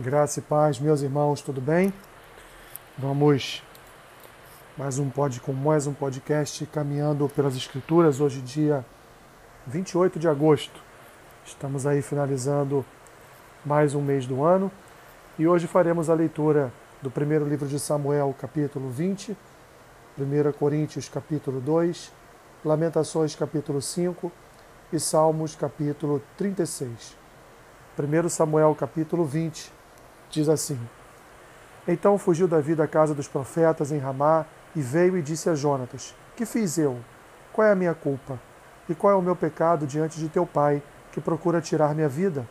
Graça e paz, meus irmãos, tudo bem? Vamos mais um pod, com mais um podcast caminhando pelas escrituras, hoje dia 28 de agosto. Estamos aí finalizando mais um mês do ano e hoje faremos a leitura do primeiro livro de Samuel, capítulo 20, 1 Coríntios, capítulo 2, Lamentações, capítulo 5 e Salmos, capítulo 36. 1 Samuel, capítulo 20 diz assim: Então fugiu Davi da casa dos profetas em Ramá e veio e disse a Jonatas: Que fiz eu? Qual é a minha culpa? E qual é o meu pecado diante de teu pai, que procura tirar minha vida?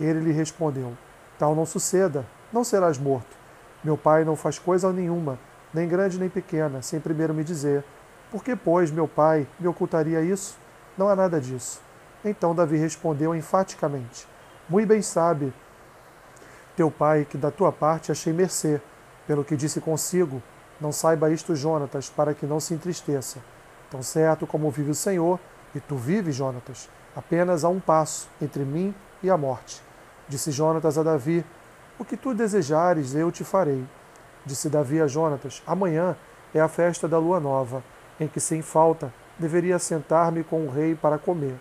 Ele lhe respondeu: Tal não suceda, não serás morto. Meu pai não faz coisa nenhuma, nem grande nem pequena, sem primeiro me dizer: Por que, pois, meu pai me ocultaria isso? Não há nada disso. Então Davi respondeu enfaticamente: Muito bem sabe teu pai, que da tua parte achei mercê, pelo que disse consigo, não saiba isto Jonatas, para que não se entristeça. Tão certo como vive o Senhor, e tu vives, Jonatas, apenas a um passo entre mim e a morte. Disse Jonatas a Davi: O que tu desejares, eu te farei. Disse Davi a Jonatas: Amanhã é a festa da lua nova, em que sem falta deveria sentar-me com o rei para comer.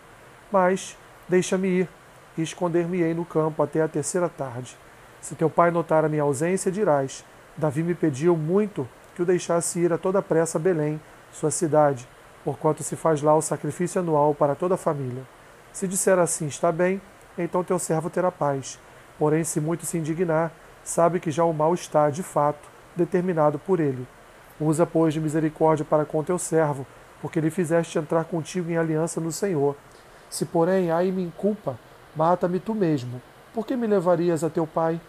Mas deixa-me ir, e esconder-me-ei no campo até a terceira tarde. Se teu pai notar a minha ausência, dirás: Davi me pediu muito que o deixasse ir a toda pressa a Belém, sua cidade, porquanto se faz lá o sacrifício anual para toda a família. Se disser assim, está bem, então teu servo terá paz. Porém, se muito se indignar, sabe que já o mal está, de fato, determinado por ele. Usa, pois, de misericórdia para com teu servo, porque lhe fizeste entrar contigo em aliança no Senhor. Se, porém, ai me culpa, mata-me tu mesmo. Por que me levarias a teu pai?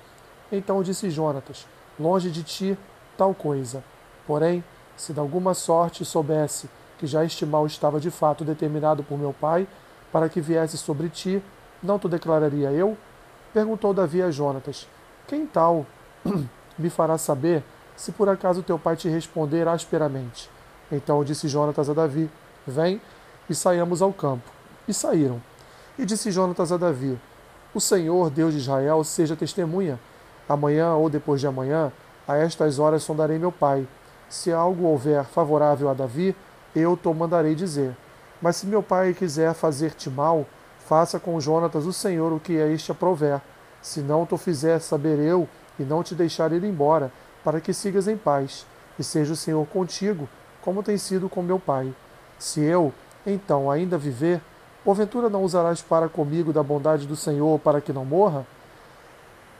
Então disse Jonatas: Longe de ti tal coisa. Porém, se de alguma sorte soubesse que já este mal estava de fato determinado por meu pai, para que viesse sobre ti, não te declararia eu? Perguntou Davi a Jonatas: Quem tal me fará saber se por acaso teu pai te responder asperamente? Então disse Jonatas a Davi: Vem e saiamos ao campo. E saíram. E disse Jonatas a Davi: O Senhor, Deus de Israel, seja testemunha Amanhã ou depois de amanhã, a estas horas sondarei meu pai. Se algo houver favorável a Davi, eu te mandarei dizer. Mas se meu pai quiser fazer-te mal, faça com Jonatas o Senhor o que a este aprover. Se não te fizer saber eu, e não te deixar ir embora, para que sigas em paz, e seja o Senhor contigo, como tem sido com meu pai. Se eu, então, ainda viver, porventura não usarás para comigo da bondade do Senhor para que não morra?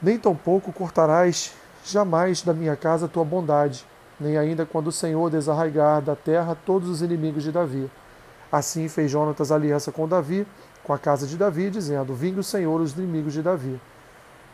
Nem tampouco cortarás jamais da minha casa tua bondade, nem ainda quando o Senhor desarraigar da terra todos os inimigos de Davi. Assim fez Jonatas aliança com Davi, com a casa de Davi, dizendo: Vingue o Senhor os inimigos de Davi.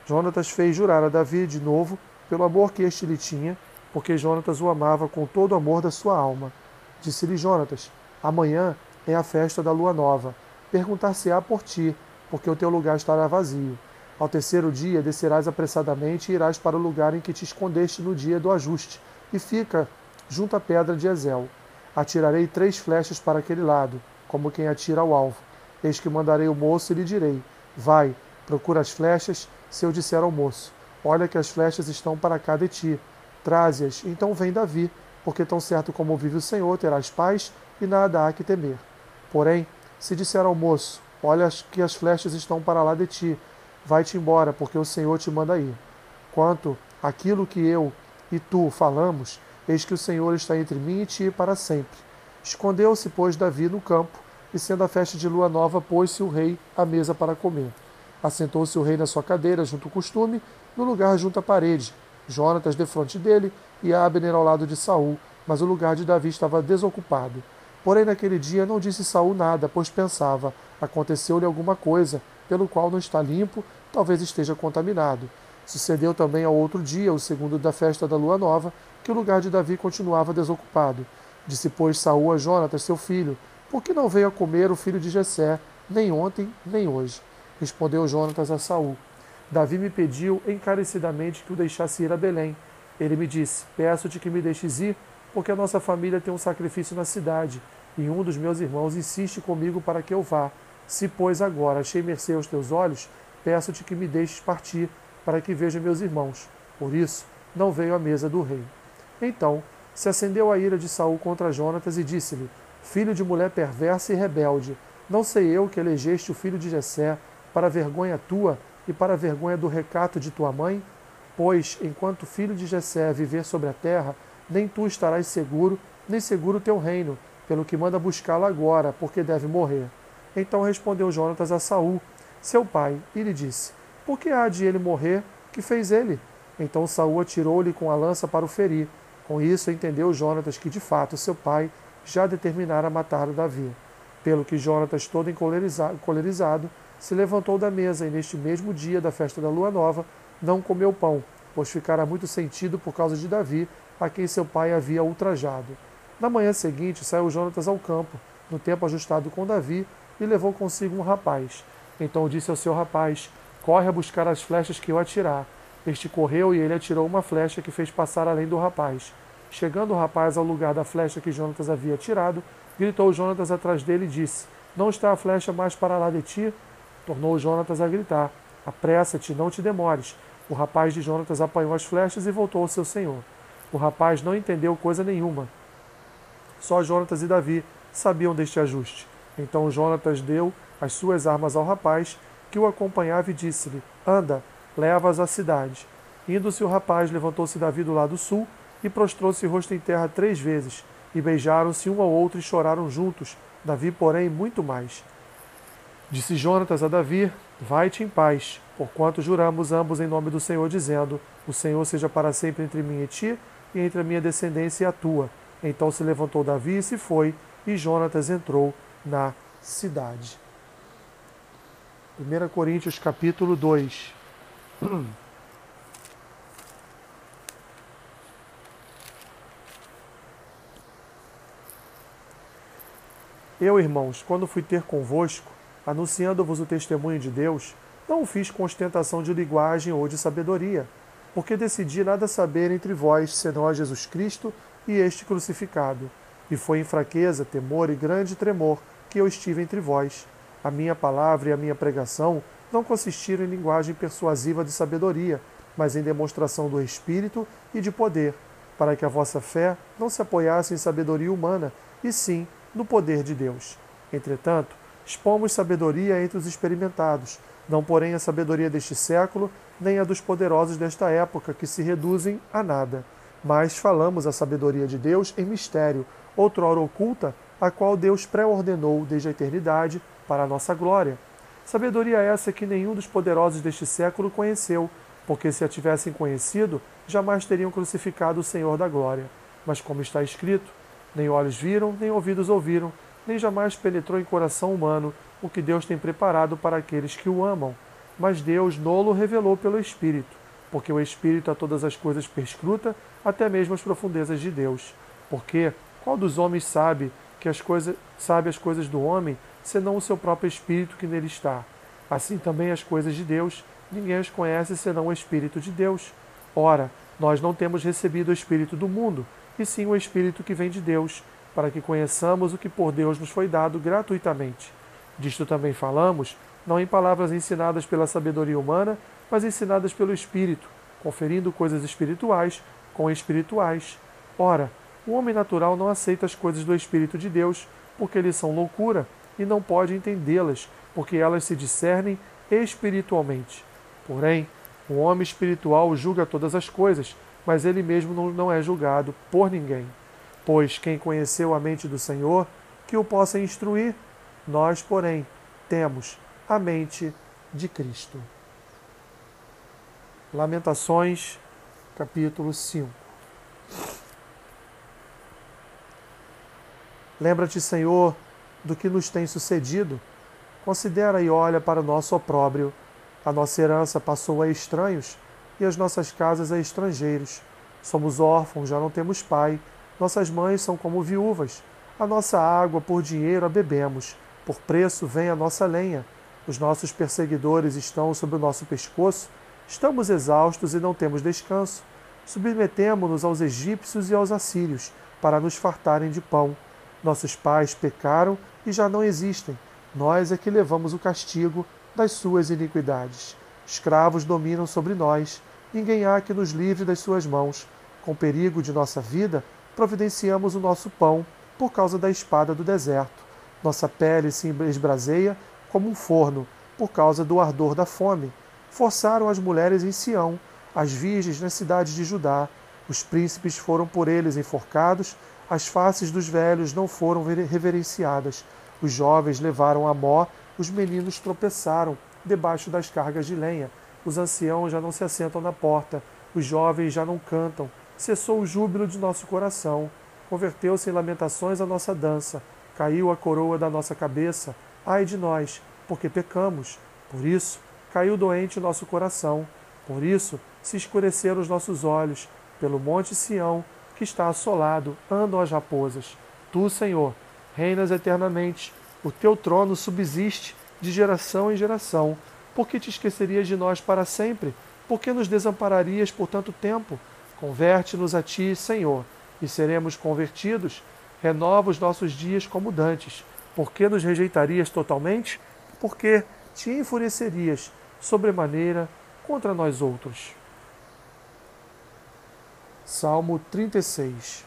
Jonatas fez jurar a Davi de novo pelo amor que este lhe tinha, porque Jonatas o amava com todo o amor da sua alma. Disse-lhe Jonatas: Amanhã é a festa da lua nova. Perguntar-se-á por ti, porque o teu lugar estará vazio. Ao terceiro dia descerás apressadamente e irás para o lugar em que te escondeste no dia do ajuste, e fica junto à pedra de Ezel. Atirarei três flechas para aquele lado, como quem atira ao alvo. Eis que mandarei o moço e lhe direi: Vai, procura as flechas. Se eu disser ao moço: Olha que as flechas estão para cá de ti, traze-as. Então vem Davi, porque tão certo como vive o Senhor, terás paz e nada há que temer. Porém, se disser ao moço: Olha que as flechas estão para lá de ti, vai-te embora, porque o Senhor te manda ir. Quanto aquilo que eu e tu falamos, eis que o Senhor está entre mim e ti para sempre. Escondeu-se, pois, Davi no campo, e sendo a festa de lua nova, pôs-se o rei à mesa para comer. Assentou-se o rei na sua cadeira, junto ao costume, no lugar junto à parede, Jonatas defronte dele e Abner ao lado de Saul, mas o lugar de Davi estava desocupado. Porém, naquele dia não disse Saul nada, pois pensava: aconteceu-lhe alguma coisa, pelo qual não está limpo, talvez esteja contaminado. Sucedeu também ao outro dia, o segundo da festa da lua nova, que o lugar de Davi continuava desocupado. Disse, pois, Saul a Jonatas, seu filho, por que não veio a comer o filho de Jessé, nem ontem, nem hoje? Respondeu Jonatas a Saul. Davi me pediu encarecidamente que o deixasse ir a Belém. Ele me disse: Peço-te que me deixes ir, porque a nossa família tem um sacrifício na cidade, e um dos meus irmãos insiste comigo para que eu vá. Se, pois, agora achei mercê aos teus olhos, peço-te que me deixes partir, para que veja meus irmãos. Por isso, não veio à mesa do rei. Então se acendeu a ira de Saul contra Jonatas e disse-lhe: Filho de mulher perversa e rebelde, não sei eu que elegeste o filho de Jessé para vergonha tua e para vergonha do recato de tua mãe? Pois, enquanto o filho de Jessé viver sobre a terra, nem tu estarás seguro, nem seguro o teu reino, pelo que manda buscá-lo agora, porque deve morrer. Então respondeu Jonatas a Saul, seu pai, e lhe disse: Por que há de ele morrer? Que fez ele? Então Saul atirou-lhe com a lança para o ferir. Com isso entendeu Jonatas que de fato seu pai já determinara matar Davi. Pelo que Jonatas, todo encolerizado, se levantou da mesa e neste mesmo dia da festa da lua nova não comeu pão, pois ficara muito sentido por causa de Davi, a quem seu pai havia ultrajado. Na manhã seguinte saiu Jonatas ao campo, no tempo ajustado com Davi, e levou consigo um rapaz. Então disse ao seu rapaz: Corre a buscar as flechas que eu atirar. Este correu e ele atirou uma flecha que fez passar além do rapaz. Chegando o rapaz ao lugar da flecha que Jonatas havia tirado, gritou Jonatas atrás dele e disse: Não está a flecha mais para lá de ti? Tornou Jonatas a gritar: Apressa-te, não te demores. O rapaz de Jonatas apanhou as flechas e voltou ao seu senhor. O rapaz não entendeu coisa nenhuma. Só Jonatas e Davi sabiam deste ajuste. Então Jonatas deu as suas armas ao rapaz, que o acompanhava, e disse-lhe: Anda, leva-as à cidade. Indo-se o rapaz, levantou-se Davi do lado sul e prostrou-se rosto em terra três vezes, e beijaram-se um ao outro e choraram juntos, Davi, porém, muito mais. Disse Jonatas a Davi: Vai-te em paz, porquanto juramos ambos em nome do Senhor, dizendo: O Senhor seja para sempre entre mim e ti, e entre a minha descendência e a tua. Então se levantou Davi e se foi, e Jonatas entrou na cidade. 1 Coríntios capítulo 2 Eu, irmãos, quando fui ter convosco, anunciando-vos o testemunho de Deus, não o fiz com ostentação de linguagem ou de sabedoria, porque decidi nada saber entre vós, senão a Jesus Cristo e este crucificado. E foi em fraqueza, temor e grande tremor que eu estive entre vós. A minha palavra e a minha pregação não consistiram em linguagem persuasiva de sabedoria, mas em demonstração do Espírito e de poder, para que a vossa fé não se apoiasse em sabedoria humana, e sim no poder de Deus. Entretanto, expomos sabedoria entre os experimentados, não porém a sabedoria deste século, nem a dos poderosos desta época, que se reduzem a nada. Mas falamos a sabedoria de Deus em mistério, outrora oculta, a qual Deus pré-ordenou desde a eternidade para a nossa glória. Sabedoria essa que nenhum dos poderosos deste século conheceu, porque se a tivessem conhecido, jamais teriam crucificado o Senhor da glória. Mas como está escrito, nem olhos viram, nem ouvidos ouviram, nem jamais penetrou em coração humano o que Deus tem preparado para aqueles que o amam. Mas Deus nolo revelou pelo Espírito, porque o Espírito a todas as coisas perscruta, até mesmo as profundezas de Deus. Porque qual dos homens sabe que as coisas sabe as coisas do homem, senão o seu próprio espírito que nele está? Assim também as coisas de Deus, ninguém as conhece senão o Espírito de Deus. Ora, nós não temos recebido o Espírito do mundo, e sim o Espírito que vem de Deus, para que conheçamos o que por Deus nos foi dado gratuitamente. Disto também falamos, não em palavras ensinadas pela sabedoria humana, mas ensinadas pelo Espírito, conferindo coisas espirituais com espirituais. Ora, o homem natural não aceita as coisas do Espírito de Deus, porque eles são loucura, e não pode entendê-las, porque elas se discernem espiritualmente. Porém, o homem espiritual julga todas as coisas, mas ele mesmo não é julgado por ninguém. Pois quem conheceu a mente do Senhor, que o possa instruir, nós, porém, temos a mente de Cristo. Lamentações, capítulo 5. Lembra-te, Senhor, do que nos tem sucedido. Considera e olha para o nosso opróbrio. A nossa herança passou a estranhos e as nossas casas a estrangeiros. Somos órfãos, já não temos pai. Nossas mães são como viúvas. A nossa água por dinheiro a bebemos. Por preço vem a nossa lenha. Os nossos perseguidores estão sobre o nosso pescoço. Estamos exaustos e não temos descanso. Submetemo-nos aos egípcios e aos assírios, para nos fartarem de pão. Nossos pais pecaram e já não existem. Nós é que levamos o castigo das suas iniquidades. Escravos dominam sobre nós, ninguém há que nos livre das suas mãos. Com perigo de nossa vida, providenciamos o nosso pão por causa da espada do deserto. Nossa pele se esbraseia como um forno por causa do ardor da fome. Forçaram as mulheres em Sião, as virgens nas cidades de Judá. Os príncipes foram por eles enforcados, as faces dos velhos não foram reverenciadas. Os jovens levaram a mó, os meninos tropeçaram debaixo das cargas de lenha. Os anciãos já não se assentam na porta, os jovens já não cantam. Cessou o júbilo de nosso coração. Converteu-se em lamentações a nossa dança. Caiu a coroa da nossa cabeça. Ai de nós, porque pecamos. Por isso, caiu doente o nosso coração. Por isso, se escureceram os nossos olhos. Pelo monte Sião, que está assolado, andam as raposas. Tu, Senhor, reinas eternamente. O teu trono subsiste de geração em geração. Por que te esquecerias de nós para sempre? Por que nos desampararias por tanto tempo? Converte-nos a ti, Senhor, e seremos convertidos. Renova os nossos dias como dantes. Por que nos rejeitarias totalmente? Por que te enfurecerias sobremaneira contra nós outros? Salmo 36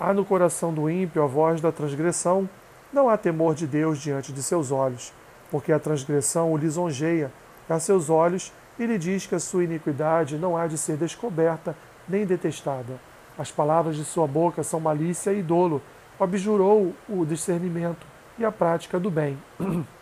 Há no coração do ímpio a voz da transgressão, não há temor de Deus diante de seus olhos, porque a transgressão o lisonjeia a seus olhos e lhe diz que a sua iniquidade não há de ser descoberta nem detestada. As palavras de sua boca são malícia e dolo, abjurou o discernimento e a prática do bem.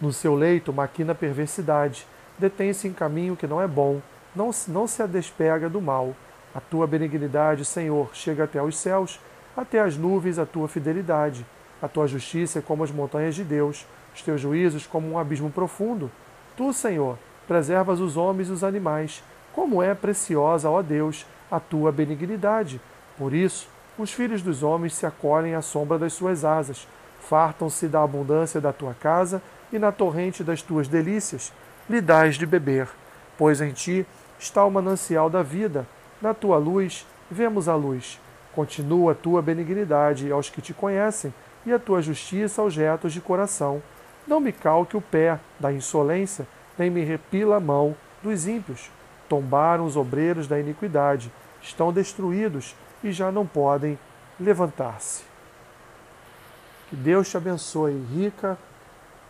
no seu leito maquina perversidade, detém-se em caminho que não é bom, não, não se despega do mal. A tua benignidade, Senhor, chega até os céus, até as nuvens a tua fidelidade. A tua justiça é como as montanhas de Deus, os teus juízos como um abismo profundo. Tu, Senhor, preservas os homens e os animais. Como é preciosa, ó Deus, a tua benignidade. Por isso, os filhos dos homens se acolhem à sombra das suas asas, fartam-se da abundância da tua casa e na torrente das tuas delícias lhe dás de beber. Pois em ti está o manancial da vida na tua luz, vemos a luz. Continua a tua benignidade aos que te conhecem e a tua justiça aos retos de coração. Não me calque o pé da insolência, nem me repila a mão dos ímpios. Tombaram os obreiros da iniquidade, estão destruídos e já não podem levantar-se. Que Deus te abençoe rica